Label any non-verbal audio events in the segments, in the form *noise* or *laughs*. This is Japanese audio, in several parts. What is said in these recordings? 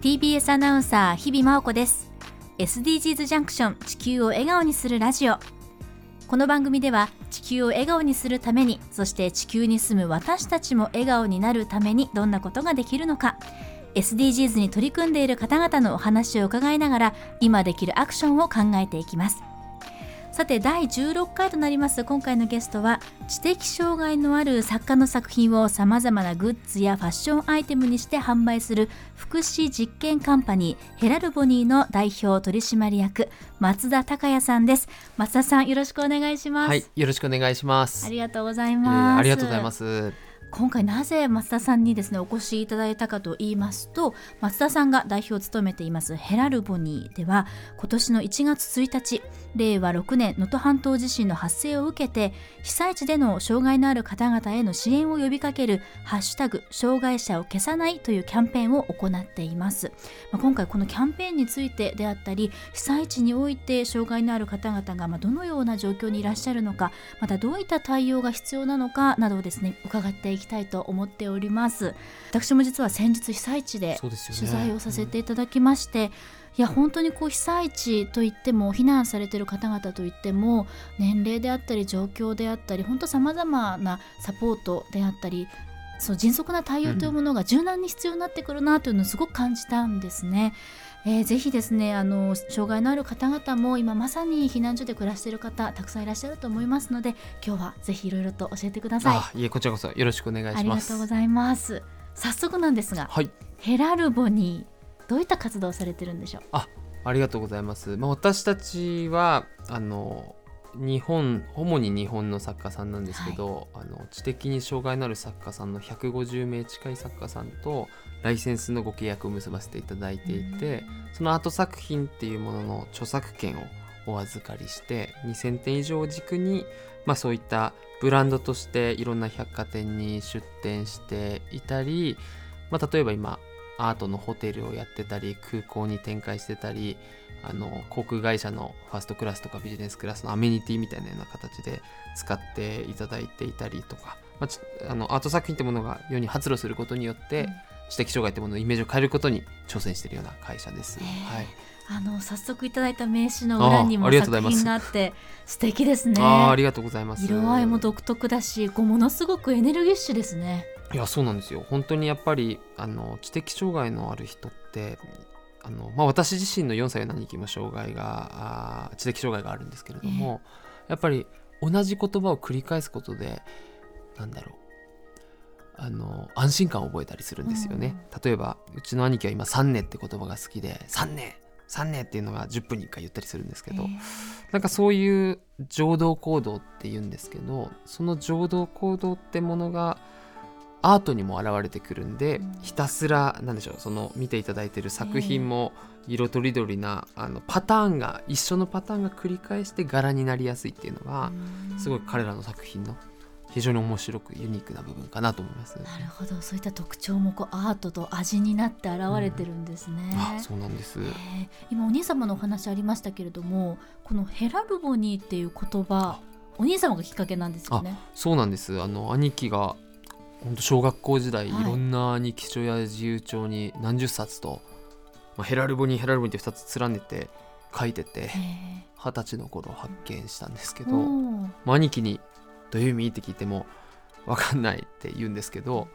TBS アナウンサー日々真央子です。SDGs ジャンクション地球を笑顔にするラジオ。この番組では地球を笑顔にするためにそして地球に住む私たちも笑顔になるためにどんなことができるのか。SDGs に取り組んでいる方々のお話を伺いながら今できるアクションを考えていきます。さて第16回となります。今回のゲストは知的障害のある作家の作品をさまざまなグッズやファッションアイテムにして販売する福祉実験カンパニーヘラルボニーの代表取締役松田孝也さんです。松田さんよろしくお願いします。はいよろしくお願いします。ありがとうございます、えー、ありがとうございます今回なぜ松田さんにですねお越しいただいたかと言いますと松田さんが代表を務めていますヘラルボニーでは今年の1月1日令和6年能登半島地震の発生を受けて被災地での障害のある方々への支援を呼びかける「ハッシュタグ障害者を消さない」というキャンペーンを行っています、まあ、今回このキャンペーンについてであったり被災地において障害のある方々がまどのような状況にいらっしゃるのかまたどういった対応が必要なのかなどをですね伺っていきたいと思っております。私も実は先日被災地で取材をさせていただきまして、ねうん、いや本当にこう被災地といっても避難されてる方々といっても年齢であったり状況であったり本当さまざまなサポートであったりそう迅速な対応というものが柔軟に必要になってくるなというのをすごく感じたんですね。えー、ぜひですねあの障害のある方々も今まさに避難所で暮らしている方たくさんいらっしゃると思いますので今日はぜひいろいろと教えてください。いえこちらこそよろしくお願いします。ありがとうございます。早速なんですが、はい、ヘラルボにどういった活動をされてるんでしょう？あありがとうございます。まあ、私たちはあの日本主に日本の作家さんなんですけど、はい、あの知的に障害のある作家さんの150名近い作家さんとライセンスのご契約を結ばせていただいていて、そのアート作品っていうものの著作権をお預かりして2000点以上を軸に、まあ、そういったブランドとしていろんな百貨店に出店していたり、まあ、例えば今アートのホテルをやってたり空港に展開してたりあの航空会社のファーストクラスとかビジネスクラスのアメニティみたいなような形で使っていただいていたりとか、まあ、あのアート作品ってものが世に発露することによって、うん。知的障害というもののイメージを変えることに挑戦しているような会社です。はい。あの早速いただいた名刺の裏にも作品があって素敵ですね。あありがとうございます。色合いも独特だし、こうものすごくエネルギッシュですね。いやそうなんですよ。本当にやっぱりあの知的障害のある人ってあのまあ私自身の4歳の兄貴も障害があ知的障害があるんですけれども、えー、やっぱり同じ言葉を繰り返すことでなんだろうあの安心感を覚えたりするんですよね、うん、例えばうちの兄貴は今「3年」って言葉が好きで「3年」3年っていうのが10分に1回言ったりするんですけど、なんかそういう情動行動って言うんですけどその情動行動ってものがアートにも現れてくるんで、うん、ひたすらなんでしょうその見ていただいてる作品も色とりどりなあのパターンが一緒のパターンが繰り返して柄になりやすいっていうのがすごい彼らの作品の非常に面白くユニークな部分かなと思います。なるほど、そういった特徴もこうアートと味になって現れてるんですね。うん、あ、そうなんです。今お兄様のお話ありましたけれども、このヘラルボニーっていう言葉、お兄様がきっかけなんですよね。そうなんです。あの兄貴が本当小学校時代、はい、いろんな兄貴書や自由帳に何十冊と、まあ、ヘラルボニーヘラルボニーって2つ連ねて書いてて二十歳の頃発見したんですけど、まあ、兄貴にどういう意味って聞いても分かんないって言うんですけど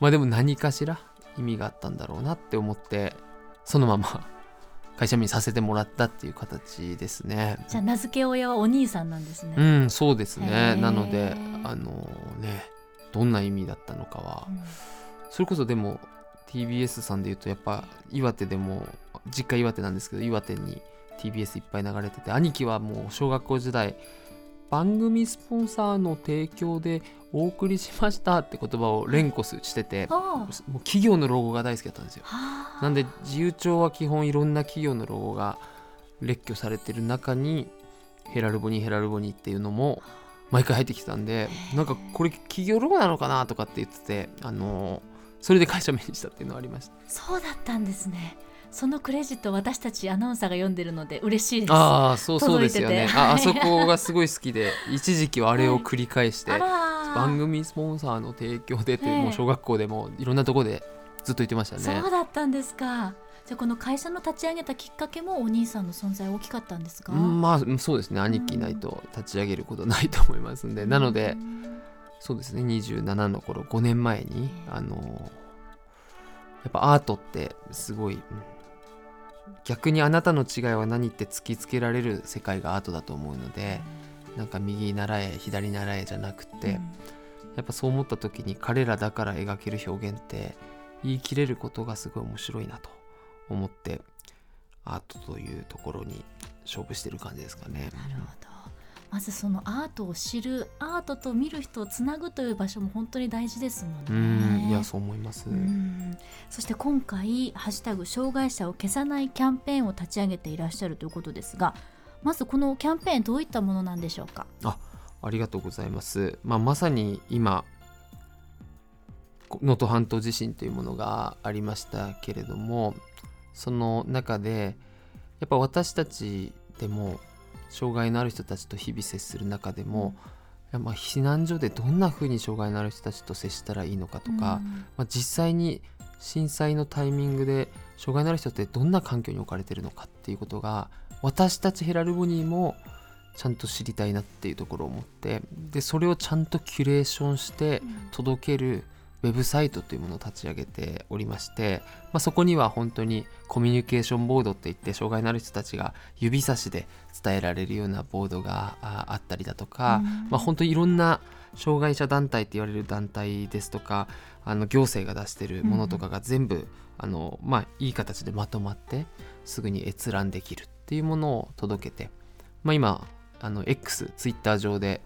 まあでも何かしら意味があったんだろうなって思ってそのまま *laughs* 会社にさせてもらったっていう形ですね。じゃあ名付け親はお兄さんなんですね。うんそうですね。なのであのねどんな意味だったのかは、うん、それこそでも TBS さんで言うとやっぱ岩手でも実家岩手なんですけど岩手に TBS いっぱい流れてて兄貴はもう小学校時代番組スポンサーの提供でお送りしましたって言葉を連呼しててもう企業のロゴが大好きだったんですよ。なんで自由帳は基本いろんな企業のロゴが列挙されてる中にヘラルボニーヘラルボニーっていうのも毎回入ってきたんでなんかこれ企業ロゴなのかなとかって言っててあのそれで会社名にしたっていうのはありました。そうだったんですねそのクレジット私たちアナウンサーが読んでるので嬉しいです。ああそうそうですよね。ああそこがすごい好きで一時期はあれを繰り返して、*laughs* はい、番組スポンサーの提供でって、もう小学校でもいろんなところでずっと言ってましたね。そうだったんですか。じゃあこの会社の立ち上げたきっかけもお兄さんの存在大きかったんですか、うんまあそうですね。兄貴いないと立ち上げることないと思いますんで、なのでそうですね。27の頃5年前にあのやっぱアートってすごいうん逆にあなたの違いは何って突きつけられる世界がアートだと思うのでなんか右習え左習えじゃなくて、やっぱそう思った時に彼らだから描ける表現って言い切れることがすごい面白いなと思ってアートというところに勝負してる感じですかね。なるほどまずそのアートを知るアートと見る人をつなぐという場所も本当に大事ですもうんね。いやそう思います。うんそして今回「ハッシュタグ障害者を消さない」キャンペーンを立ち上げていらっしゃるということですがまずこのキャンペーンどういったものなんでしょうか？ありがとうございます。まあ、まさに今能登半島地震というものがありましたけれどもその中でやっぱ私たちでも障害のある人たちと日々接する中でも、いやまあ避難所でどんなふうに障害のある人たちと接したらいいのかとか、まあ、実際に震災のタイミングで障害のある人ってどんな環境に置かれてるのかっていうことが私たちヘラルボニーもちゃんと知りたいなっていうところを思ってでそれをちゃんとキュレーションして届けるウェブサイトというものを立ち上げておりまして、まあ、そこには本当にコミュニケーションボードっていって障害のある人たちが指差しで伝えられるようなボードがああったりだとか、まあ、本当にいろんな障害者団体って言われる団体ですとかあの行政が出してるものとかが全部、あのまあ、いい形でまとまってすぐに閲覧できるっていうものを届けて、まあ、今あの X ツイッター上で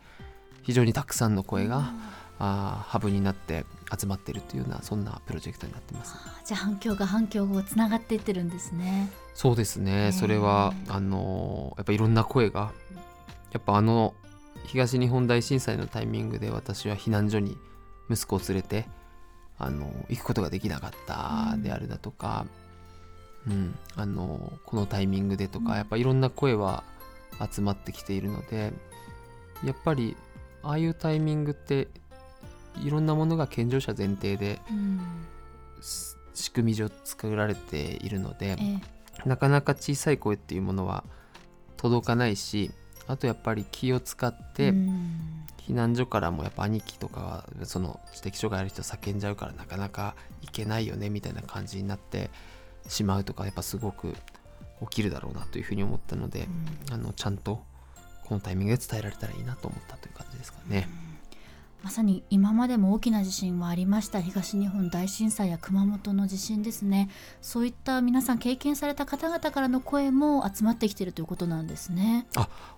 非常にたくさんの声が、あーハブになって集まってるというようなそんなプロジェクトになってます。あじゃあ反響が反響をつながっていってるんですね。そうですね、ねそれはあのやっぱいろんな声がやっぱあの東日本大震災のタイミングで私は避難所に息子を連れてあの行くことができなかったであるだとか、うんあのこのタイミングでとか、うんやっぱいろんな声は集まってきているのでやっぱりああいうタイミングっていろんなものが健常者前提でうん。す仕組み上作られているので、ええ。なかなか小さい声っていうものは届かないしあとやっぱり気を使って、うん。避難所からもやっぱ兄貴とかはその知的障害ある人叫んじゃうからなかなか行けないよねみたいな感じになってしまうとかやっぱすごく起きるだろうなというふうに思ったので、あのちゃんとこのタイミングで伝えられたらいいなと思ったという感じですかね。まさに今までも大きな地震はありました。東日本大震災や熊本の地震ですね。そういった皆さん経験された方々からの声も集まってきているということなんですね。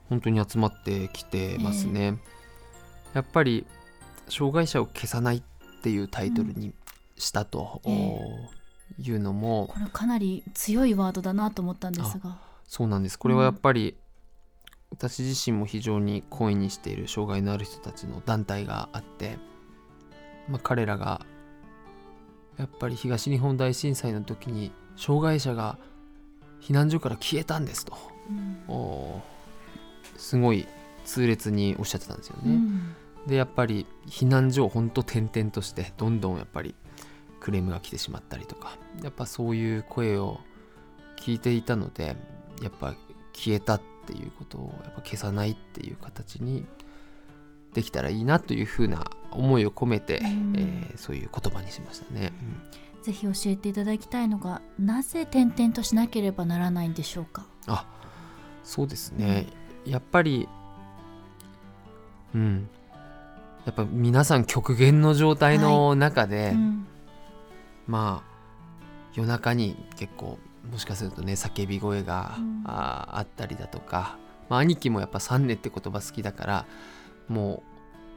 本当に集まってきてますね。やっぱり障害者を消さないっていうタイトルにしたとうん。えいうのも、これかなり強いワードだなと思ったんですが。そうなんです。これはやっぱり、私自身も非常に懇意にしている障害のある人たちの団体があって、まあ、彼らがやっぱり東日本大震災の時に障害者が避難所から消えたんですと。うん。すごい痛烈におっしゃってたんですよね。うん。でやっぱり避難所をほんと転々としてどんどんやっぱりクレームが来てしまったりとかやっぱそういう声を聞いていたのでやっぱ消えたっていうことをやっぱ消さないっていう形にできたらいいなというふうな思いを込めて、うん。えーそういう言葉にしましたね。ぜひ教えていただきたいのがなぜ転々としなければならないんでしょうか？あそうですね、やっぱりうん。やっぱ皆さん極限の状態の中で、うん。まあ夜中に結構もしかするとね叫び声が、うん。ああったりだとか、まあ、兄貴もやっぱ「三年」って言葉好きだからも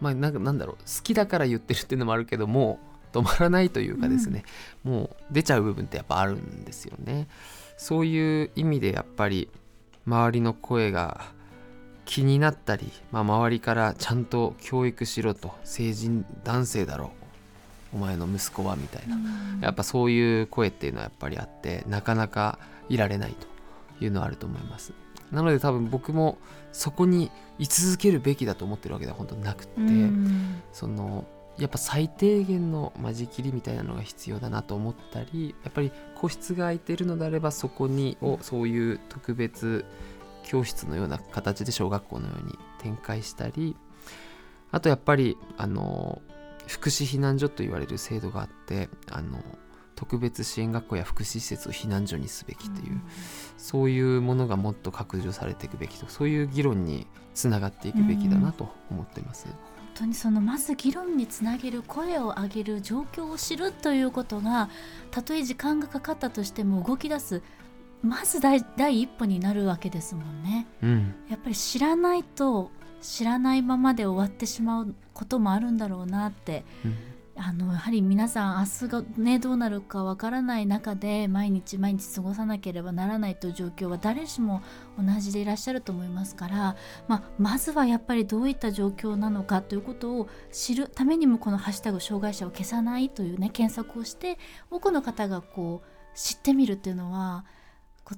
うまあなんかなんだろう好きだから言ってるっていうのもあるけどもう止まらないというかですね、もう出ちゃう部分ってやっぱあるんですよね。そういう意味でやっぱり周りの声が気になったり、まあ、周りからちゃんと教育しろと成人男性だろうお前の息子はみたいな。やっぱそういう声っていうのはやっぱりあってなかなかいられないというのはあると思います。なので多分僕もそこに居続けるべきだと思ってるわけでは本当なくって、うん。そのやっぱ最低限の間仕切りみたいなのが必要だなと思ったりやっぱり個室が空いているのであればそこにをそういう特別教室のような形で小学校のように展開したりあとやっぱりあの福祉避難所と言われる制度があってあの特別支援学校や福祉施設を避難所にすべきという、うん、そういうものがもっと拡充されていくべきとそういう議論につながっていくべきだなと思っています。うん、本当にそのまず議論につなげる声を上げる状況を知るということがたとえ時間がかかったとしても動き出すまず第一歩になるわけですもんね、うん、やっぱり知らないと知らないままで終わってしまうこともあるんだろうなって、うん、あのやはり皆さん明日がねどうなるかわからない中で毎日毎日過ごさなければならないという状況は誰しも同じでいらっしゃると思いますから、まあ、まずはやっぱりどういった状況なのかということを知るためにもこの「ハッシュタグ障害者を消さない」というね検索をして多くの方がこう知ってみるっていうのは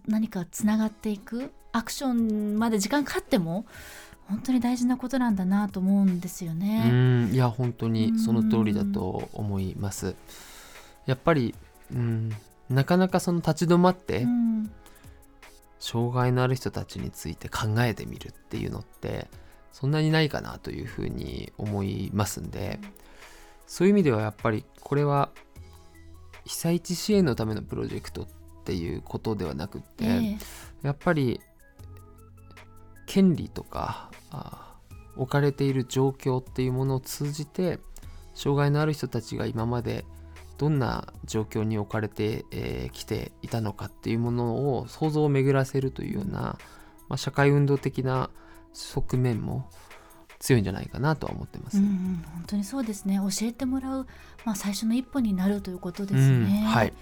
何かつながっていくアクションまで時間かかっても本当に大事なことなんだなと思うんですよね。うんいや本当にその通りだと思います。やっぱりうんなかなかその立ち止まって、障害のある人たちについて考えてみるっていうのってそんなにないかなというふうに思いますんでそういう意味ではやっぱりこれは被災地支援のためのプロジェクトっていうことではなくって、えー、やっぱり権利とか置かれている状況っていうものを通じて障害のある人たちが今までどんな状況に置かれてき、えー、ていたのかっていうものを想像を巡らせるというような、まあ、社会運動的な側面も強いんじゃないかなとは思ってます。うん、本当にそうですね教えてもらう、まあ、最初の一歩になるということですね。うん、はい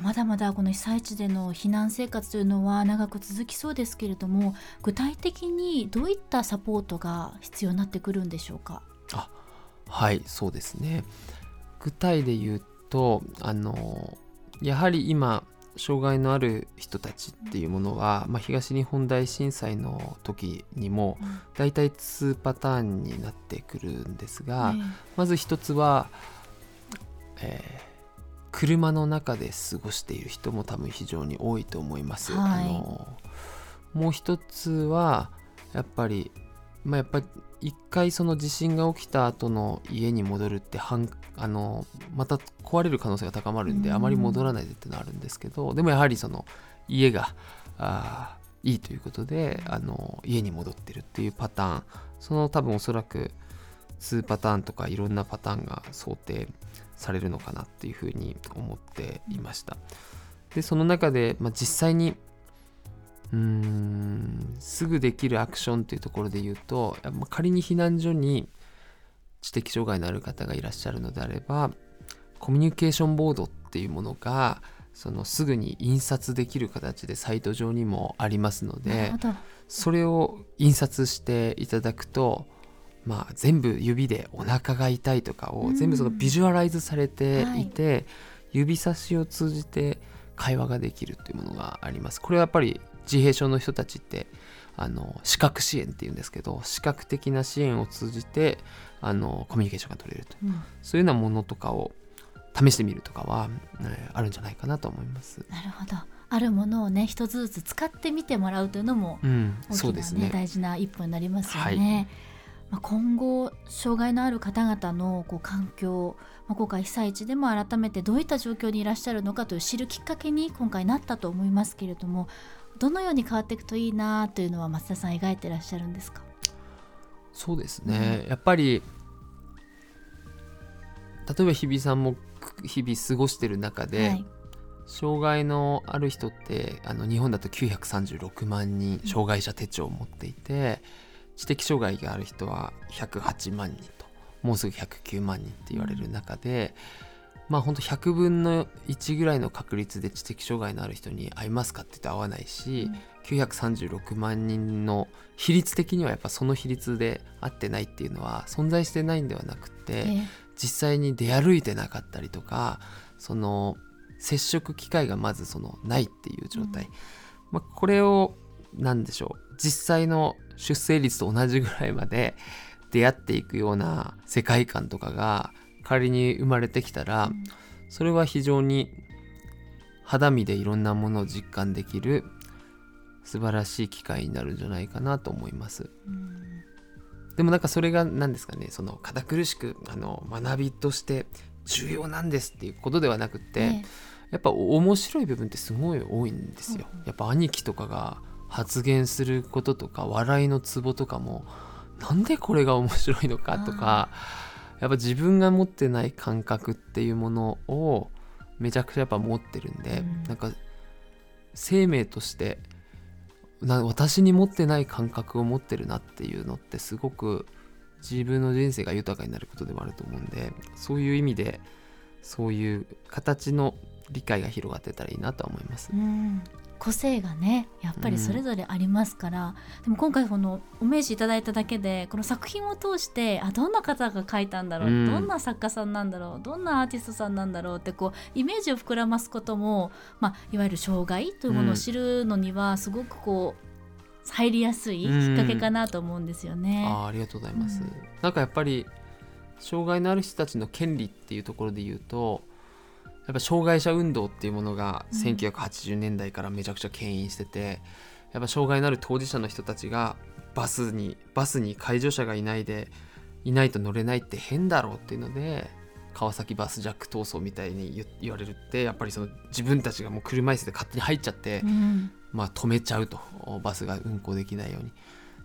まだまだこの被災地での避難生活というのは長く続きそうですけれども具体的にどういったサポートが必要になってくるんでしょうか？あはいそうですね。具体で言うとあのやはり今障害のある人たちっていうものは、まあ、東日本大震災の時にも大体2パターンになってくるんですが、うん、まず一つは、えー車の中で過ごしている人も多分非常に多いと思います。はい、あのもう一つはやっぱりまあ、やっぱり一回その地震が起きた後の家に戻るってあのまた壊れる可能性が高まるんであまり戻らないでってのはあるんですけどでもやはりその家があいいということであの家に戻ってるっていうパターン。その多分おそらく2パターンとかいろんなパターンが想定されるのかなっていうふうに思っていました。でその中で、まあ、実際にうーんすぐできるアクションっていうところで言うと仮に避難所に知的障害のある方がいらっしゃるのであればコミュニケーションボードっていうものがそのすぐに印刷できる形でサイト上にもありますのでそれを印刷していただくとまあ、全部指でお腹が痛いとかを全部そのビジュアライズされてい。て、うんはい、指差しを通じて会話ができるというものがあります。これはやっぱり自閉症の人たちってあの視覚支援っていうんですけど視覚的な支援を通じてあのコミュニケーションが取れると、う。ん、そういうようなものとかを試してみるとかは、ね、あるんじゃないかなと思います。なるほど。あるものをね一つずつ使ってみてもらうというのも大きな、ね、うん、そうですね、大事な一歩になりますよね。はいまあ、今後障害のある方々のこう環境、まあ、今回被災地でも改めてどういった状況にいらっしゃるのかという知るきっかけに今回なったと思いますけれどもどのように変わっていくといいなというのは松田さん描いてらっしゃるんですか？そうですね、うん、やっぱり例えば日比さんも日々過ごしてる中で、はい、障害のある人ってあの日本だと936万人障害者手帳を持っていて、知的障害がある人は108万人ともうすぐ109万人って言われる中で、まあ本当100分の1ぐらいの確率で知的障害のある人に会いますかって言って会わないし、うん、936万人の比率的にはやっぱその比率で合ってないっていうのは存在してないんではなくて、えー、実際に出歩いてなかったりとかその接触機会がまずそのないっていう状態、うん、まあ、これを何でしょう実際の出生率と同じぐらいまで *laughs* 出会っていくような世界観とかが仮に生まれてきたら、それは非常に肌身でいろんなものを実感できる素晴らしい機会になるんじゃないかなと思います。でもなんかそれが何ですかねその堅苦しくあの学びとして重要なんですっていうことではなくって、ええやっぱ面白い部分ってすごい多いんですよ。やっぱ兄貴とかが発言することとか笑いのツボとかもなんでこれが面白いのかとかやっぱ自分が持ってない感覚っていうものをめちゃくちゃやっぱ持ってるんで、うん。なんか生命としてな私に持ってない感覚を持ってるなっていうのってすごく自分の人生が豊かになることでもあると思うんでそういう意味でそういう形の理解が広がってたらいいなとは思います。うん個性がねやっぱりそれぞれありますから、でも今回このお名刺いただいただけでこの作品を通してあどんな方が書いたんだろう、うん。どんな作家さんなんだろう？どんなアーティストさんなんだろう？ってこうイメージを膨らますことも、まあ、いわゆる障害というものを知るのにはすごくこう入りやすいきっかけかなと思うんですよね。あーありがとうございます、うん。なんかやっぱり障害のある人たちの権利っていうところで言うとやっぱ障害者運動っていうものがうん。1980年代からめちゃくちゃ牽引してて、やっぱ障害のある当事者の人たちがバスにバスに介助者がいないでいないと乗れないって変だろうっていうので川崎バスジャック闘争みたいに言言われるってやっぱりその自分たちがもう車椅子で勝手に入っちゃって、うん。まあ、止めちゃうとバスが運行できないように。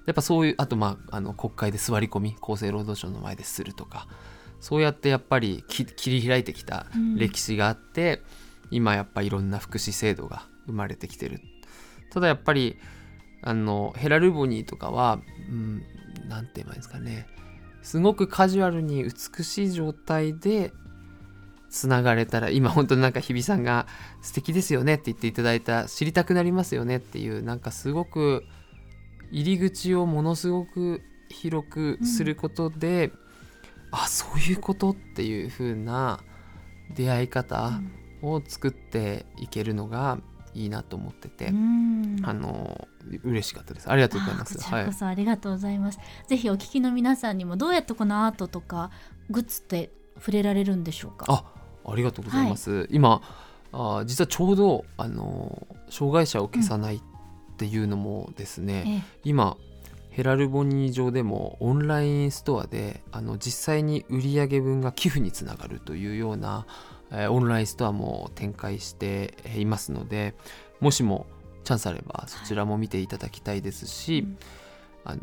やっぱそういうあとまああの国会で座り込み厚生労働省の前でするとかそうやってやっぱりき切り開いてきたうん。歴史があって、今やっぱいろんな福祉制度が生まれてきてる。ただやっぱりあのヘラルボニーとかはうんなんて言えばいいんですかね。すごくカジュアルに美しい状態でつながれたら今本当になんか日比さんが素敵ですよねって言っていただいた知りたくなりますよねっていうなんかすごく入り口をものすごく広くすることで、あそういうことっていう風な出会い方を作っていけるのがいいなと思ってて、うん。あの嬉しかったです。ありがとうございます。こちらこそありがとうございます、ぜひお聞きの皆さんにもどうやってこのアートとかグッズって触れられるんでしょうか？あありがとうございます、今あ実はちょうどあの障害者を消さないっていうのもですね、ええ。今ヘラルボニー上でもオンラインストアであの実際に売上分が寄付につながるというような、えーオンラインストアも展開していますのでもしもチャンスあればそちらも見ていただきたいですし、うん。あの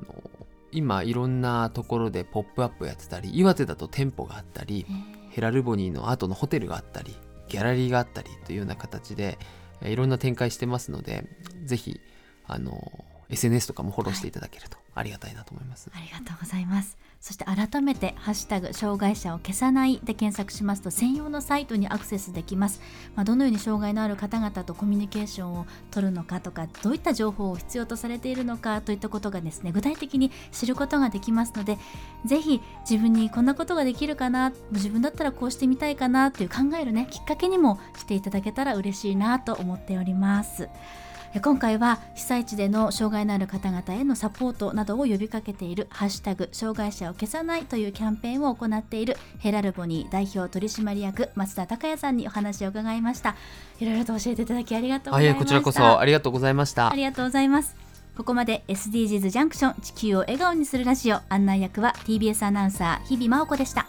今いろんなところでポップアップやってたり岩手だと店舗があったりええヘラルボニーの後のホテルがあったりギャラリーがあったりというような形でえーいろんな展開してますのでぜひあの SNS とかもフォローしていただけるとありがたいなと思います。ありがとうございますそして改めて「ハッシュタグ障害者を消さない」で検索しますと専用のサイトにアクセスできます、まあ、どのように障害のある方々とコミュニケーションを取るのかとかどういった情報を必要とされているのかといったことがですね具体的に知ることができますのでぜひ自分にこんなことができるかな自分だったらこうしてみたいかなっていう考えるねきっかけにもしていただけたら嬉しいなと思っております。え今回は被災地での障害のある方々へのサポートなどを呼びかけている「ハッシュタグ障害者を消さない」というキャンペーンを行っているヘラルボニー代表取締役松田孝也さんにお話を伺いました。いろいろと教えていただきありがとうございました。こちらこそありがとうございました。あ。りがとうございます。ここまで SDGs ジャンクション地球を笑顔にするラジオ。案内役は TBS アナウンサー日々真央子でした